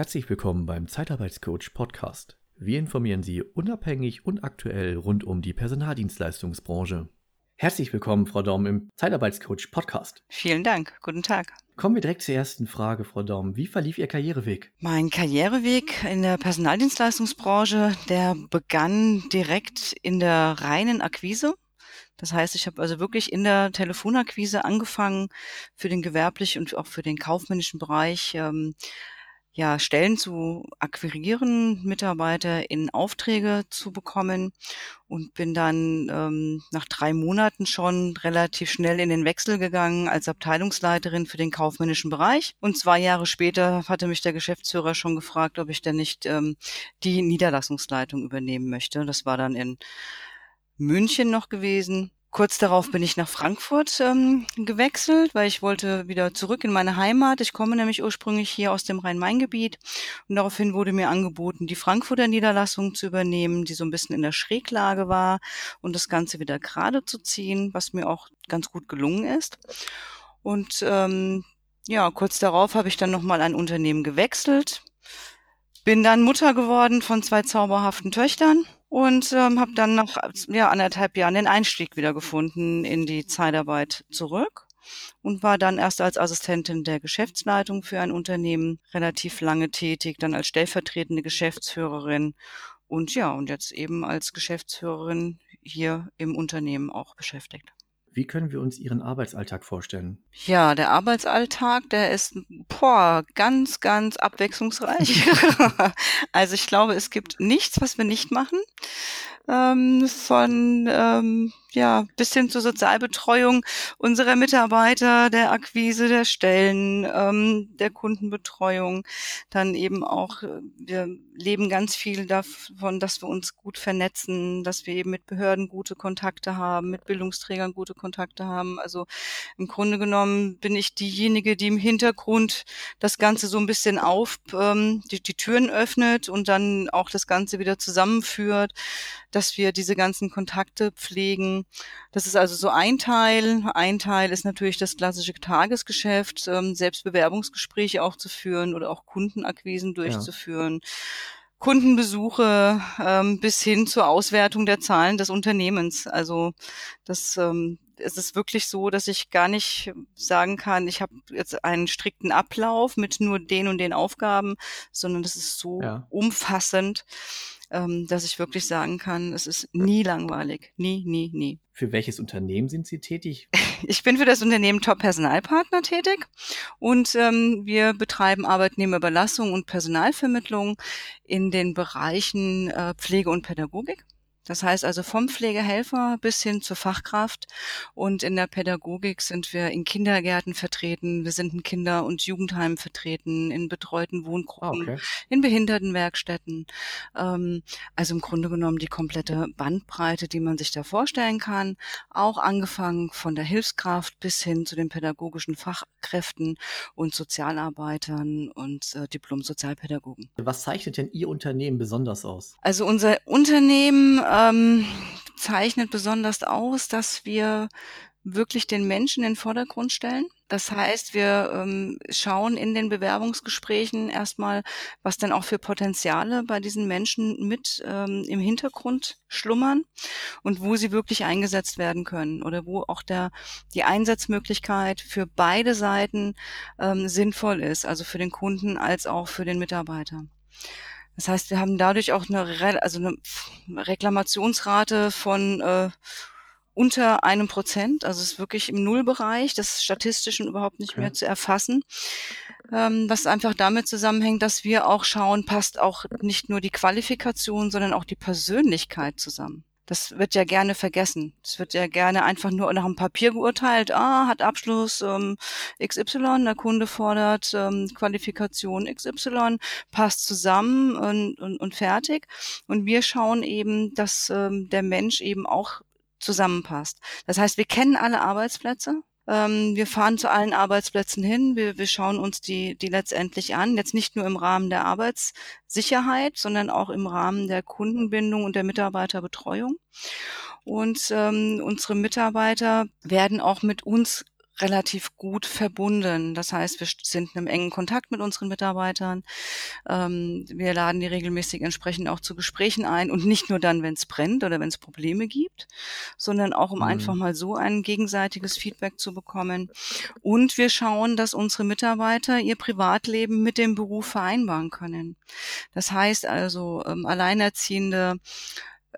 Herzlich willkommen beim Zeitarbeitscoach Podcast. Wir informieren Sie unabhängig und aktuell rund um die Personaldienstleistungsbranche. Herzlich willkommen, Frau Daum, im Zeitarbeitscoach Podcast. Vielen Dank. Guten Tag. Kommen wir direkt zur ersten Frage, Frau Daum. Wie verlief Ihr Karriereweg? Mein Karriereweg in der Personaldienstleistungsbranche, der begann direkt in der reinen Akquise. Das heißt, ich habe also wirklich in der Telefonakquise angefangen, für den gewerblichen und auch für den kaufmännischen Bereich ähm, ja, Stellen zu akquirieren, Mitarbeiter in Aufträge zu bekommen und bin dann ähm, nach drei Monaten schon relativ schnell in den Wechsel gegangen als Abteilungsleiterin für den kaufmännischen Bereich. Und zwei Jahre später hatte mich der Geschäftsführer schon gefragt, ob ich denn nicht ähm, die Niederlassungsleitung übernehmen möchte. Das war dann in München noch gewesen. Kurz darauf bin ich nach Frankfurt ähm, gewechselt, weil ich wollte wieder zurück in meine Heimat. Ich komme nämlich ursprünglich hier aus dem Rhein-Main-Gebiet und daraufhin wurde mir angeboten, die Frankfurter Niederlassung zu übernehmen, die so ein bisschen in der Schräglage war und das Ganze wieder gerade zu ziehen, was mir auch ganz gut gelungen ist. Und ähm, ja, kurz darauf habe ich dann nochmal ein Unternehmen gewechselt, bin dann Mutter geworden von zwei zauberhaften Töchtern und ähm, habe dann nach ja, anderthalb Jahren den Einstieg wieder gefunden in die Zeitarbeit zurück und war dann erst als Assistentin der Geschäftsleitung für ein Unternehmen relativ lange tätig, dann als stellvertretende Geschäftsführerin und ja, und jetzt eben als Geschäftsführerin hier im Unternehmen auch beschäftigt. Wie können wir uns Ihren Arbeitsalltag vorstellen? Ja, der Arbeitsalltag, der ist boah, ganz, ganz abwechslungsreich. also ich glaube, es gibt nichts, was wir nicht machen. Ähm, von ähm, ja, bis hin zur Sozialbetreuung unserer Mitarbeiter, der Akquise der Stellen, ähm, der Kundenbetreuung, dann eben auch, äh, wir leben ganz viel davon, dass wir uns gut vernetzen, dass wir eben mit Behörden gute Kontakte haben, mit Bildungsträgern gute Kontakte haben. Also im Grunde genommen bin ich diejenige, die im Hintergrund das Ganze so ein bisschen auf, ähm, die, die Türen öffnet und dann auch das Ganze wieder zusammenführt, dass wir diese ganzen Kontakte pflegen das ist also so ein Teil. Ein Teil ist natürlich das klassische Tagesgeschäft, ähm, Selbstbewerbungsgespräche auch zu führen oder auch Kundenakquisen durchzuführen. Ja. Kundenbesuche ähm, bis hin zur Auswertung der Zahlen des Unternehmens. Also das ähm, es ist wirklich so, dass ich gar nicht sagen kann, ich habe jetzt einen strikten Ablauf mit nur den und den Aufgaben, sondern das ist so ja. umfassend, ähm, dass ich wirklich sagen kann, es ist nie langweilig. Nie, nie, nie. Für welches Unternehmen sind Sie tätig? Ich bin für das Unternehmen Top Personalpartner tätig und ähm, wir betreiben Arbeitnehmerüberlassung und Personalvermittlung in den Bereichen äh, Pflege und Pädagogik. Das heißt also vom Pflegehelfer bis hin zur Fachkraft. Und in der Pädagogik sind wir in Kindergärten vertreten, wir sind in Kinder- und Jugendheimen vertreten, in betreuten Wohngruppen, okay. in Behindertenwerkstätten. Ähm, also im Grunde genommen die komplette Bandbreite, die man sich da vorstellen kann. Auch angefangen von der Hilfskraft bis hin zu den pädagogischen Fachkräften und Sozialarbeitern und äh, Diplom-Sozialpädagogen. Was zeichnet denn Ihr Unternehmen besonders aus? Also unser Unternehmen äh, ähm, zeichnet besonders aus, dass wir wirklich den Menschen in den Vordergrund stellen. Das heißt, wir ähm, schauen in den Bewerbungsgesprächen erstmal, was denn auch für Potenziale bei diesen Menschen mit ähm, im Hintergrund schlummern und wo sie wirklich eingesetzt werden können oder wo auch der, die Einsatzmöglichkeit für beide Seiten ähm, sinnvoll ist, also für den Kunden als auch für den Mitarbeiter. Das heißt, wir haben dadurch auch eine, Re also eine Reklamationsrate von äh, unter einem Prozent. Also es ist wirklich im Nullbereich, das statistisch überhaupt nicht okay. mehr zu erfassen. Ähm, was einfach damit zusammenhängt, dass wir auch schauen, passt auch nicht nur die Qualifikation, sondern auch die Persönlichkeit zusammen das wird ja gerne vergessen. Es wird ja gerne einfach nur nach dem Papier geurteilt. Ah, hat Abschluss ähm, XY, der Kunde fordert ähm, Qualifikation XY, passt zusammen und, und, und fertig. Und wir schauen eben, dass ähm, der Mensch eben auch zusammenpasst. Das heißt, wir kennen alle Arbeitsplätze, ähm, wir fahren zu allen Arbeitsplätzen hin. Wir, wir schauen uns die, die letztendlich an. Jetzt nicht nur im Rahmen der Arbeitssicherheit, sondern auch im Rahmen der Kundenbindung und der Mitarbeiterbetreuung. Und ähm, unsere Mitarbeiter werden auch mit uns relativ gut verbunden. Das heißt, wir sind im engen Kontakt mit unseren Mitarbeitern. Ähm, wir laden die regelmäßig entsprechend auch zu Gesprächen ein und nicht nur dann, wenn es brennt oder wenn es Probleme gibt, sondern auch um mhm. einfach mal so ein gegenseitiges Feedback zu bekommen. Und wir schauen, dass unsere Mitarbeiter ihr Privatleben mit dem Beruf vereinbaren können. Das heißt also, ähm, Alleinerziehende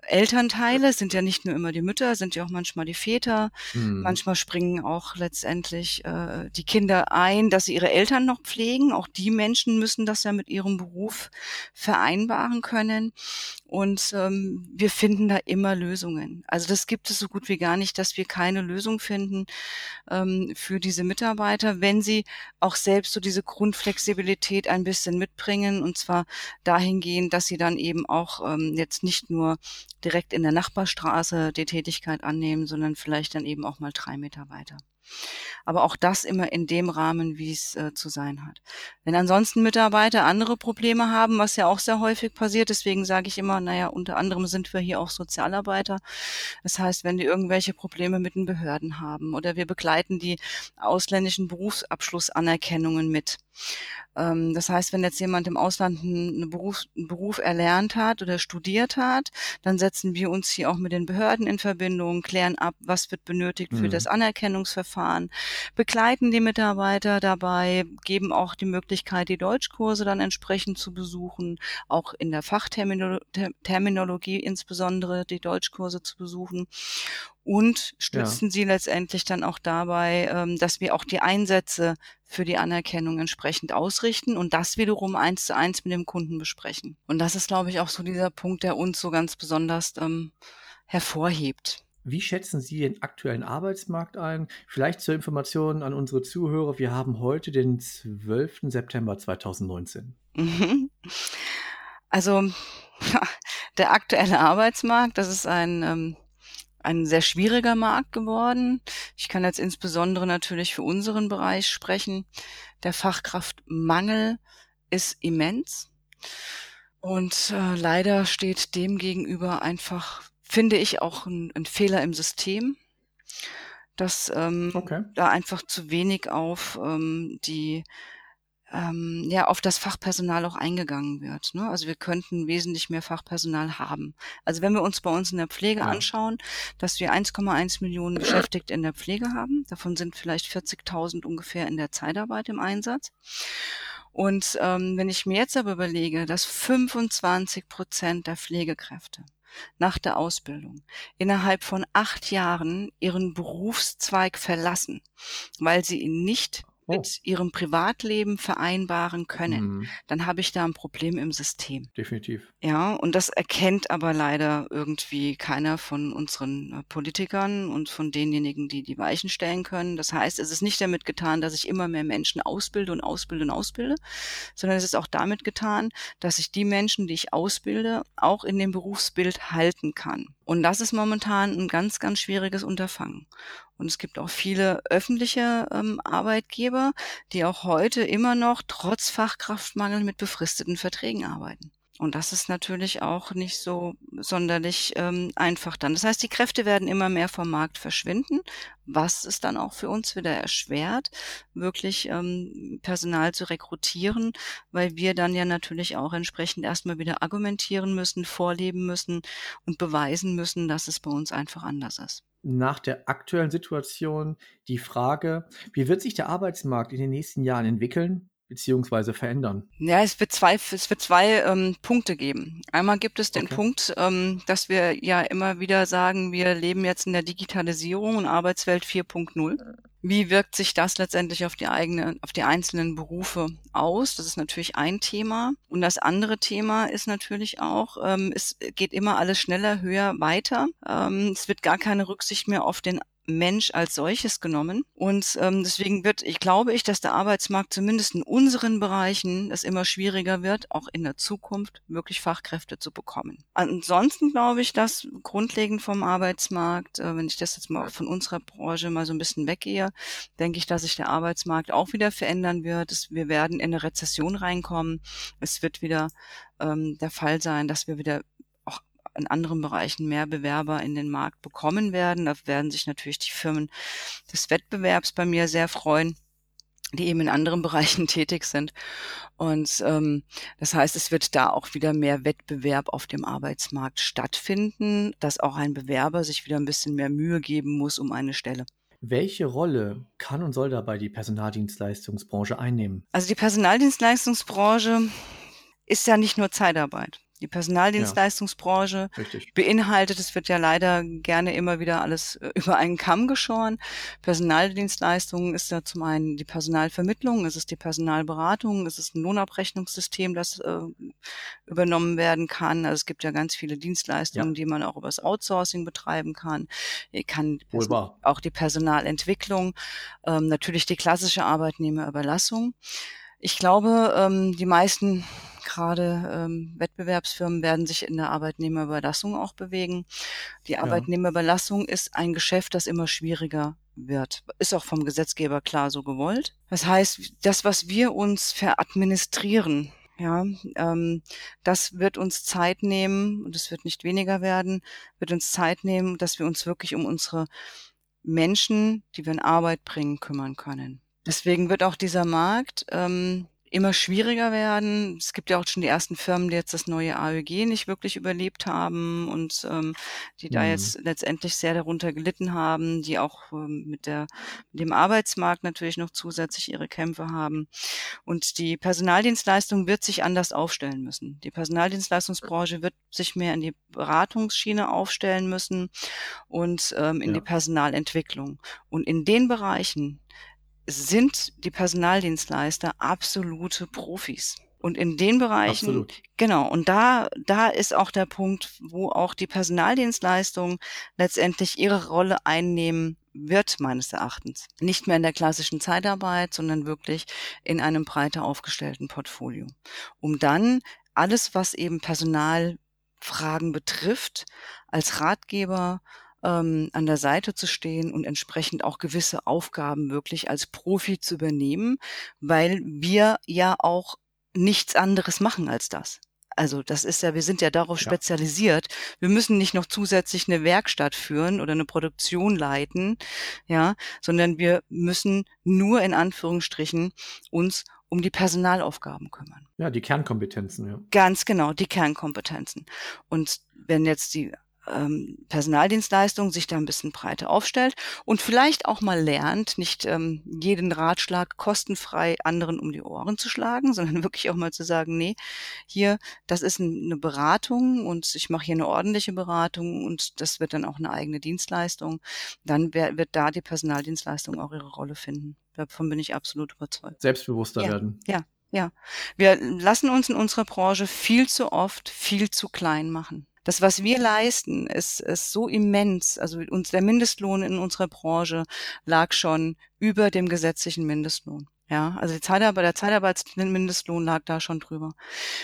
Elternteile sind ja nicht nur immer die Mütter, sind ja auch manchmal die Väter. Mhm. Manchmal springen auch letztendlich äh, die Kinder ein, dass sie ihre Eltern noch pflegen. Auch die Menschen müssen das ja mit ihrem Beruf vereinbaren können. Und ähm, wir finden da immer Lösungen. Also das gibt es so gut wie gar nicht, dass wir keine Lösung finden ähm, für diese Mitarbeiter, wenn sie auch selbst so diese Grundflexibilität ein bisschen mitbringen. Und zwar dahingehend, dass sie dann eben auch ähm, jetzt nicht nur direkt in der Nachbarstraße die Tätigkeit annehmen, sondern vielleicht dann eben auch mal drei Meter weiter. Aber auch das immer in dem Rahmen, wie es äh, zu sein hat. Wenn ansonsten Mitarbeiter andere Probleme haben, was ja auch sehr häufig passiert, deswegen sage ich immer, naja, unter anderem sind wir hier auch Sozialarbeiter. Das heißt, wenn die irgendwelche Probleme mit den Behörden haben oder wir begleiten die ausländischen Berufsabschlussanerkennungen mit. Ähm, das heißt, wenn jetzt jemand im Ausland einen Beruf, einen Beruf erlernt hat oder studiert hat, dann setzen wir uns hier auch mit den Behörden in Verbindung, klären ab, was wird benötigt für mhm. das Anerkennungsverfahren, begleiten die Mitarbeiter dabei, geben auch die Möglichkeit, die Deutschkurse dann entsprechend zu besuchen, auch in der Fachterminologie insbesondere die Deutschkurse zu besuchen und stützen ja. sie letztendlich dann auch dabei, ähm, dass wir auch die Einsätze für die Anerkennung entsprechend ausrichten und das wiederum eins zu eins mit dem Kunden besprechen. Und das ist, glaube ich, auch so dieser Punkt, der uns so ganz besonders ähm, hervorhebt. Wie schätzen Sie den aktuellen Arbeitsmarkt ein? Vielleicht zur Information an unsere Zuhörer. Wir haben heute den 12. September 2019. Mhm. Also der aktuelle Arbeitsmarkt, das ist ein ähm, ein sehr schwieriger Markt geworden. Ich kann jetzt insbesondere natürlich für unseren Bereich sprechen. Der Fachkraftmangel ist immens. Und äh, leider steht dem gegenüber einfach, finde ich, auch ein, ein Fehler im System, dass ähm, okay. da einfach zu wenig auf ähm, die ähm, ja auf das Fachpersonal auch eingegangen wird. Ne? Also wir könnten wesentlich mehr Fachpersonal haben. Also wenn wir uns bei uns in der Pflege ja. anschauen, dass wir 1,1 Millionen Beschäftigte in der Pflege haben, davon sind vielleicht 40.000 ungefähr in der Zeitarbeit im Einsatz. Und ähm, wenn ich mir jetzt aber überlege, dass 25 Prozent der Pflegekräfte nach der Ausbildung innerhalb von acht Jahren ihren Berufszweig verlassen, weil sie ihn nicht oh. mit ihrem Privatleben vereinbaren können, mhm. dann habe ich da ein Problem im System. Definitiv. Ja, und das erkennt aber leider irgendwie keiner von unseren äh, Politikern und von denjenigen, die die Weichen stellen können. Das heißt, es ist nicht damit getan, dass ich immer mehr Menschen ausbilde und ausbilde und ausbilde, sondern es ist auch damit getan, dass ich die Menschen, die ich ausbilde, auch in dem Berufsbild halten kann. Und das ist momentan ein ganz, ganz schwieriges Unterfangen. Und es gibt auch viele öffentliche ähm, Arbeitgeber, die auch heute immer noch trotz Fachkraftmangel mit befristeten Verträgen arbeiten. Und das ist natürlich auch nicht so sonderlich ähm, einfach dann. Das heißt, die Kräfte werden immer mehr vom Markt verschwinden, was es dann auch für uns wieder erschwert, wirklich ähm, Personal zu rekrutieren, weil wir dann ja natürlich auch entsprechend erstmal wieder argumentieren müssen, vorleben müssen und beweisen müssen, dass es bei uns einfach anders ist nach der aktuellen Situation die Frage, wie wird sich der Arbeitsmarkt in den nächsten Jahren entwickeln beziehungsweise verändern? Ja, es wird zwei, es wird zwei ähm, Punkte geben. Einmal gibt es den okay. Punkt, ähm, dass wir ja immer wieder sagen, wir leben jetzt in der Digitalisierung und Arbeitswelt 4.0. Wie wirkt sich das letztendlich auf die eigene, auf die einzelnen Berufe aus? Das ist natürlich ein Thema. Und das andere Thema ist natürlich auch, ähm, es geht immer alles schneller, höher, weiter. Ähm, es wird gar keine Rücksicht mehr auf den Mensch als solches genommen. Und ähm, deswegen wird, ich glaube ich, dass der Arbeitsmarkt zumindest in unseren Bereichen es immer schwieriger wird, auch in der Zukunft wirklich Fachkräfte zu bekommen. Ansonsten glaube ich, dass grundlegend vom Arbeitsmarkt, äh, wenn ich das jetzt mal von unserer Branche mal so ein bisschen weggehe, denke ich, dass sich der Arbeitsmarkt auch wieder verändern wird. Es, wir werden in eine Rezession reinkommen. Es wird wieder ähm, der Fall sein, dass wir wieder in anderen Bereichen mehr Bewerber in den Markt bekommen werden. Da werden sich natürlich die Firmen des Wettbewerbs bei mir sehr freuen die eben in anderen Bereichen tätig sind. Und ähm, das heißt, es wird da auch wieder mehr Wettbewerb auf dem Arbeitsmarkt stattfinden, dass auch ein Bewerber sich wieder ein bisschen mehr Mühe geben muss um eine Stelle. Welche Rolle kann und soll dabei die Personaldienstleistungsbranche einnehmen? Also die Personaldienstleistungsbranche ist ja nicht nur Zeitarbeit. Die Personaldienstleistungsbranche ja, beinhaltet, es wird ja leider gerne immer wieder alles äh, über einen Kamm geschoren. Personaldienstleistungen ist ja zum einen die Personalvermittlung, es ist die Personalberatung, es ist ein Lohnabrechnungssystem, das äh, übernommen werden kann. Also es gibt ja ganz viele Dienstleistungen, ja. die man auch über das Outsourcing betreiben kann. Ich kann auch die Personalentwicklung, ähm, natürlich die klassische Arbeitnehmerüberlassung. Ich glaube, ähm, die meisten gerade ähm, Wettbewerbsfirmen werden sich in der Arbeitnehmerüberlassung auch bewegen. Die. Arbeitnehmerüberlassung ist ein Geschäft, das immer schwieriger wird. Ist auch vom Gesetzgeber klar so gewollt. Das heißt, das, was wir uns veradministrieren, ja, ähm, das wird uns Zeit nehmen und es wird nicht weniger werden, wird uns Zeit nehmen, dass wir uns wirklich um unsere Menschen, die wir in Arbeit bringen, kümmern können. Deswegen wird auch dieser Markt ähm, immer schwieriger werden. Es gibt ja auch schon die ersten Firmen, die jetzt das neue AEG nicht wirklich überlebt haben und ähm, die da jetzt mhm. letztendlich sehr darunter gelitten haben, die auch ähm, mit, der, mit dem Arbeitsmarkt natürlich noch zusätzlich ihre Kämpfe haben. Und die Personaldienstleistung wird sich anders aufstellen müssen. Die Personaldienstleistungsbranche wird sich mehr in die Beratungsschiene aufstellen müssen und ähm, in ja. die Personalentwicklung. Und in den Bereichen, sind die Personaldienstleister absolute Profis. Und in den Bereichen, Absolut. genau, und da, da ist auch der Punkt, wo auch die Personaldienstleistung letztendlich ihre Rolle einnehmen wird, meines Erachtens. Nicht mehr in der klassischen Zeitarbeit, sondern wirklich in einem breiter aufgestellten Portfolio. Um dann alles, was eben Personalfragen betrifft, als Ratgeber ähm, an der Seite zu stehen und entsprechend auch gewisse Aufgaben wirklich als Profi zu übernehmen, weil wir ja auch nichts anderes machen als das. Also das ist ja, wir sind ja darauf ja. spezialisiert. Wir müssen nicht noch zusätzlich eine Werkstatt führen oder eine Produktion leiten, ja, sondern wir müssen nur in Anführungsstrichen uns um die Personalaufgaben kümmern. Ja, die Kernkompetenzen, ja. Ganz genau, die Kernkompetenzen. Und wenn jetzt die ähm, Personaldienstleistung sich da ein bisschen breiter aufstellt und vielleicht auch mal lernt, nicht ähm, jeden Ratschlag kostenfrei anderen um die Ohren zu schlagen, sondern wirklich auch mal zu sagen, nee, hier, das ist eine Beratung und ich mache hier eine ordentliche Beratung und das wird dann auch eine eigene Dienstleistung, dann wird da die Personaldienstleistung auch ihre Rolle finden. Davon bin ich absolut überzeugt. Selbstbewusster ja, werden. Ja, ja. Wir lassen uns in unserer Branche viel zu oft viel zu klein machen. Das, was wir leisten, ist, ist so immens. Also uns, der Mindestlohn in unserer Branche lag schon über dem gesetzlichen Mindestlohn. Ja, also die Zeitarbeit, der Zeitarbeitsmindestlohn lag da schon drüber.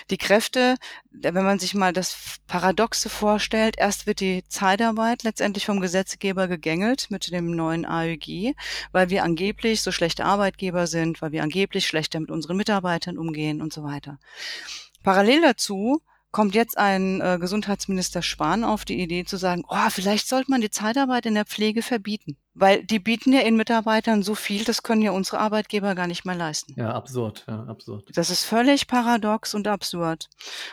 Die Kräfte, wenn man sich mal das Paradoxe vorstellt, erst wird die Zeitarbeit letztendlich vom Gesetzgeber gegängelt mit dem neuen AEG, weil wir angeblich so schlechte Arbeitgeber sind, weil wir angeblich schlechter mit unseren Mitarbeitern umgehen und so weiter. Parallel dazu kommt jetzt ein äh, Gesundheitsminister Spahn auf die Idee zu sagen, oh, vielleicht sollte man die Zeitarbeit in der Pflege verbieten. Weil die bieten ja ihren Mitarbeitern so viel, das können ja unsere Arbeitgeber gar nicht mehr leisten. Ja, absurd, ja, absurd. Das ist völlig paradox und absurd.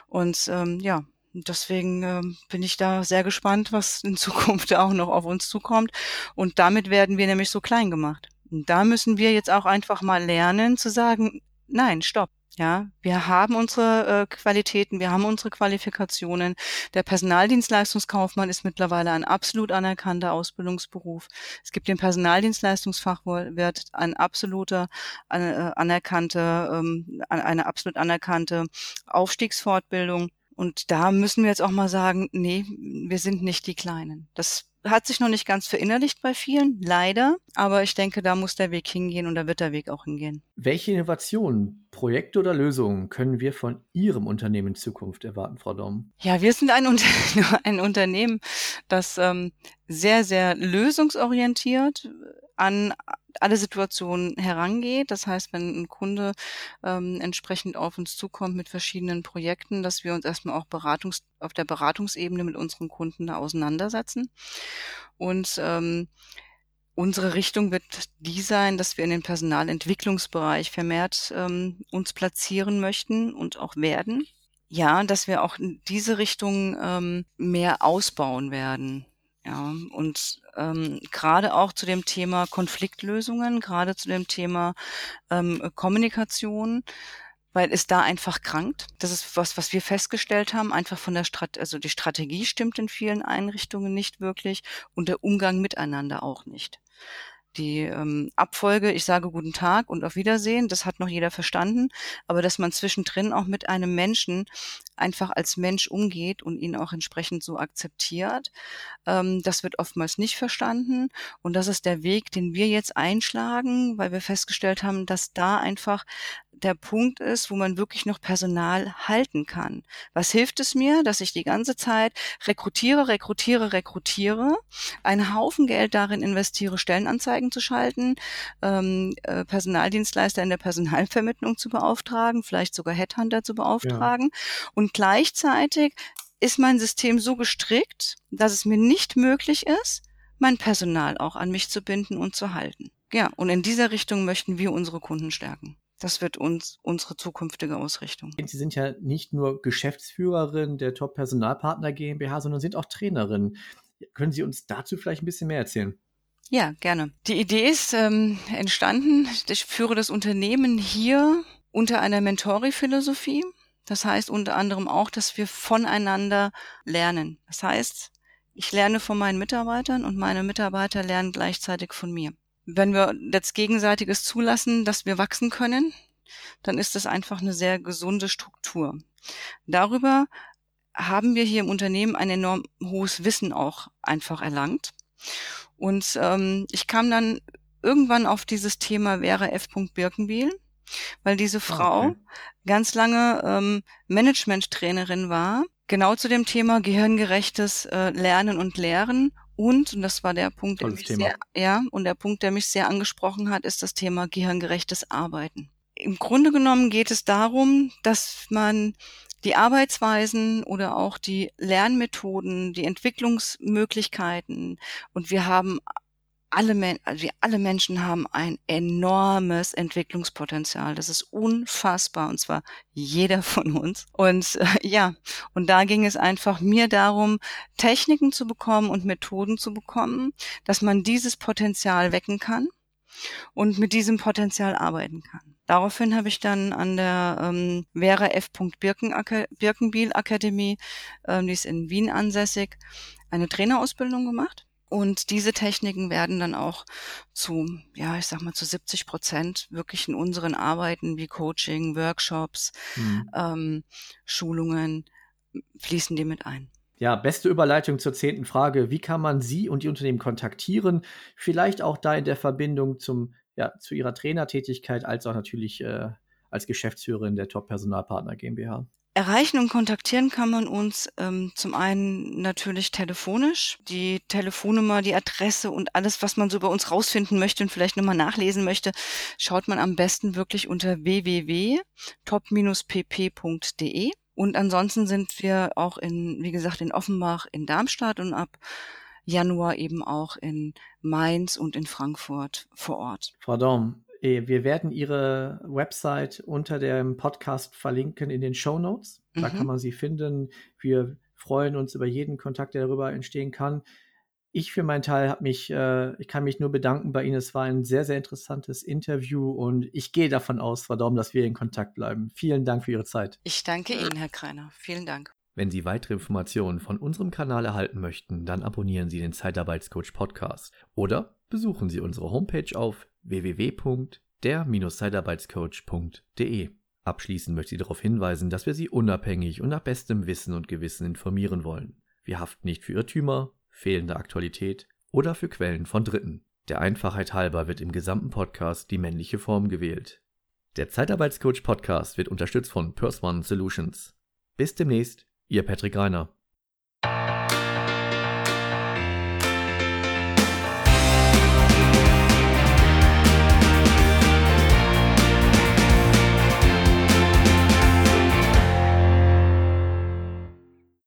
Und ähm, ja, deswegen ähm, bin ich da sehr gespannt, was in Zukunft auch noch auf uns zukommt. Und damit werden wir nämlich so klein gemacht. Und da müssen wir jetzt auch einfach mal lernen zu sagen, nein, stopp. Ja, wir haben unsere äh, Qualitäten, wir haben unsere Qualifikationen. Der Personaldienstleistungskaufmann ist mittlerweile ein absolut anerkannter Ausbildungsberuf. Es gibt den Personaldienstleistungsfachwirt, ein absoluter äh, anerkannte, ähm, eine absolut anerkannte Aufstiegsfortbildung. Und da müssen wir jetzt auch mal sagen, nee, wir sind nicht die Kleinen. Das hat sich noch nicht ganz verinnerlicht bei vielen, leider. Aber ich denke, da muss der Weg hingehen und da wird der Weg auch hingehen. Welche Innovationen, Projekte oder Lösungen können wir von Ihrem Unternehmen in Zukunft erwarten, Frau Daum? Ja, wir sind ein, Unter ein Unternehmen, das ähm, sehr, sehr lösungsorientiert an alle Situationen herangeht. Das heißt, wenn ein Kunde ähm, entsprechend auf uns zukommt mit verschiedenen Projekten, dass wir uns erstmal auch Beratungs auf der Beratungsebene mit unseren Kunden da auseinandersetzen. Und ähm, Unsere Richtung wird die sein, dass wir in den Personalentwicklungsbereich vermehrt ähm, uns platzieren möchten und auch werden. Ja, dass wir auch in diese Richtung ähm, mehr ausbauen werden. Ja, und ähm, gerade auch zu dem Thema Konfliktlösungen, gerade zu dem Thema ähm, Kommunikation, weil es da einfach krankt. Das ist was, was wir festgestellt haben, einfach von der Strat also die Strategie stimmt in vielen Einrichtungen nicht wirklich und der Umgang miteinander auch nicht. Die ähm, Abfolge, ich sage guten Tag und auf Wiedersehen, das hat noch jeder verstanden, aber dass man zwischendrin auch mit einem Menschen einfach als Mensch umgeht und ihn auch entsprechend so akzeptiert, ähm, das wird oftmals nicht verstanden. Und das ist der Weg, den wir jetzt einschlagen, weil wir festgestellt haben, dass da einfach der Punkt ist, wo man wirklich noch Personal halten kann. Was hilft es mir, dass ich die ganze Zeit rekrutiere, rekrutiere, rekrutiere, einen Haufen Geld darin investiere, Stellenanzeigen zu schalten, ähm, äh, Personaldienstleister in der Personalvermittlung zu beauftragen, vielleicht sogar Headhunter zu beauftragen ja. und gleichzeitig ist mein System so gestrickt, dass es mir nicht möglich ist, mein Personal auch an mich zu binden und zu halten. Ja, und in dieser Richtung möchten wir unsere Kunden stärken. Das wird uns unsere zukünftige Ausrichtung. Sie sind ja nicht nur Geschäftsführerin der Top Personalpartner GmbH, sondern sind auch Trainerin. Können Sie uns dazu vielleicht ein bisschen mehr erzählen? Ja, gerne. Die Idee ist ähm, entstanden. Ich führe das Unternehmen hier unter einer Mentori-Philosophie. Das heißt unter anderem auch, dass wir voneinander lernen. Das heißt, ich lerne von meinen Mitarbeitern und meine Mitarbeiter lernen gleichzeitig von mir wenn wir jetzt gegenseitiges zulassen, dass wir wachsen können, dann ist das einfach eine sehr gesunde Struktur. Darüber haben wir hier im Unternehmen ein enorm hohes Wissen auch einfach erlangt. Und ähm, ich kam dann irgendwann auf dieses Thema Vera F. Birkenbiel, weil diese ah, Frau okay. ganz lange ähm, Management-Trainerin war, genau zu dem Thema gehirngerechtes äh, Lernen und Lehren und, und das war der Punkt, der mich Thema. sehr, ja, und der Punkt, der mich sehr angesprochen hat, ist das Thema gehirngerechtes Arbeiten. Im Grunde genommen geht es darum, dass man die Arbeitsweisen oder auch die Lernmethoden, die Entwicklungsmöglichkeiten und wir haben alle, also wir alle Menschen haben ein enormes Entwicklungspotenzial. Das ist unfassbar und zwar jeder von uns. Und äh, ja, und da ging es einfach mir darum, Techniken zu bekommen und Methoden zu bekommen, dass man dieses Potenzial wecken kann und mit diesem Potenzial arbeiten kann. Daraufhin habe ich dann an der ähm, Vera F. Birken Birkenbiel Akademie, ähm, die ist in Wien ansässig, eine Trainerausbildung gemacht und diese Techniken werden dann auch zu, ja, ich sag mal, zu 70 Prozent wirklich in unseren Arbeiten wie Coaching, Workshops, mhm. ähm, Schulungen fließen die mit ein. Ja, beste Überleitung zur zehnten Frage. Wie kann man Sie und die Unternehmen kontaktieren? Vielleicht auch da in der Verbindung zum, ja, zu Ihrer Trainertätigkeit, als auch natürlich äh, als Geschäftsführerin der Top Personalpartner GmbH. Erreichen und kontaktieren kann man uns ähm, zum einen natürlich telefonisch. Die Telefonnummer, die Adresse und alles, was man so bei uns rausfinden möchte und vielleicht nochmal nachlesen möchte, schaut man am besten wirklich unter www.top-pp.de. Und ansonsten sind wir auch in, wie gesagt, in Offenbach, in Darmstadt und ab Januar eben auch in Mainz und in Frankfurt vor Ort. Frau Daum, wir werden Ihre Website unter dem Podcast verlinken in den Show Notes. Da mhm. kann man sie finden. Wir freuen uns über jeden Kontakt, der darüber entstehen kann. Ich für meinen Teil habe mich, äh, ich kann mich nur bedanken bei Ihnen. Es war ein sehr, sehr interessantes Interview und ich gehe davon aus, Frau Daum, dass wir in Kontakt bleiben. Vielen Dank für Ihre Zeit. Ich danke Ihnen, Herr Kreiner. Vielen Dank. Wenn Sie weitere Informationen von unserem Kanal erhalten möchten, dann abonnieren Sie den Zeitarbeitscoach Podcast oder besuchen Sie unsere Homepage auf www.der-zeitarbeitscoach.de. Abschließend möchte ich darauf hinweisen, dass wir Sie unabhängig und nach bestem Wissen und Gewissen informieren wollen. Wir haften nicht für Irrtümer, fehlende Aktualität oder für Quellen von Dritten. Der Einfachheit halber wird im gesamten Podcast die männliche Form gewählt. Der Zeitarbeitscoach Podcast wird unterstützt von Purse One Solutions. Bis demnächst, Ihr Patrick Reiner.